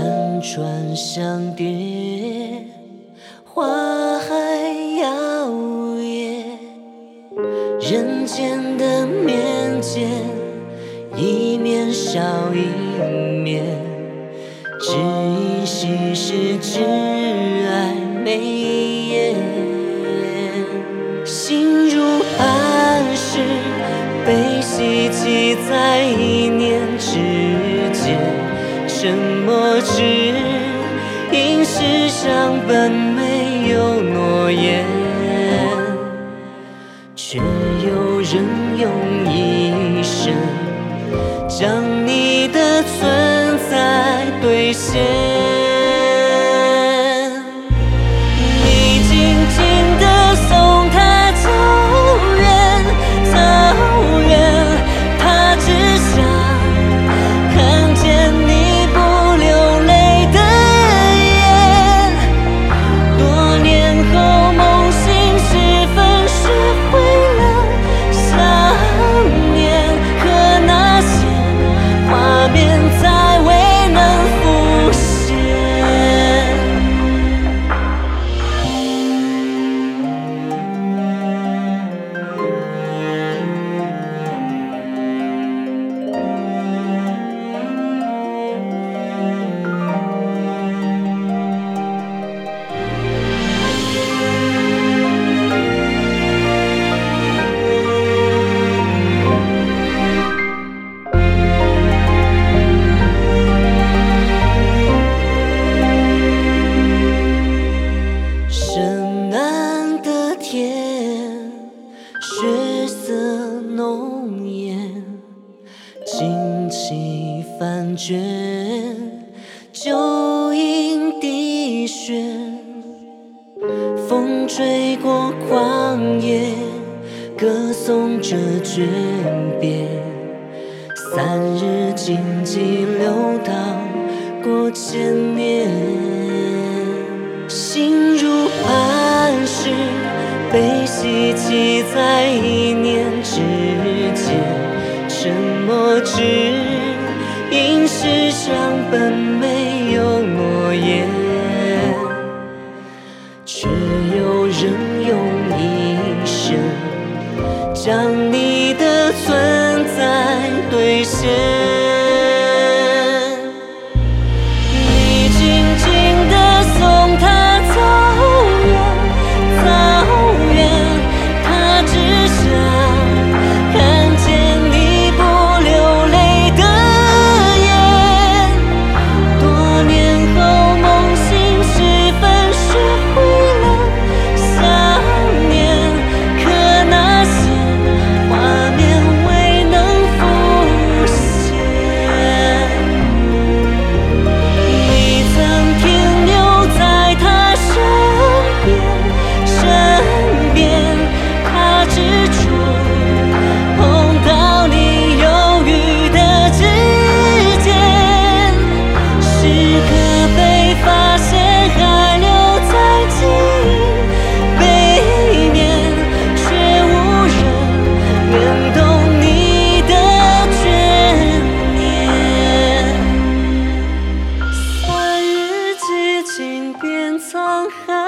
山川相叠，花海摇曳，人间的面见一面少一面，只因心事只爱眉眼，心如磐石，悲喜积在一念。什么只因世上本没有诺言，却有人用一生将你的存在兑现。卷，酒饮滴血，风吹过旷野，歌颂着诀别。三日荆棘流淌过千年，心如磐石，被希冀在一念之间。沉默只因世上本没有诺言，却有人用一生将你的存在兑现。high.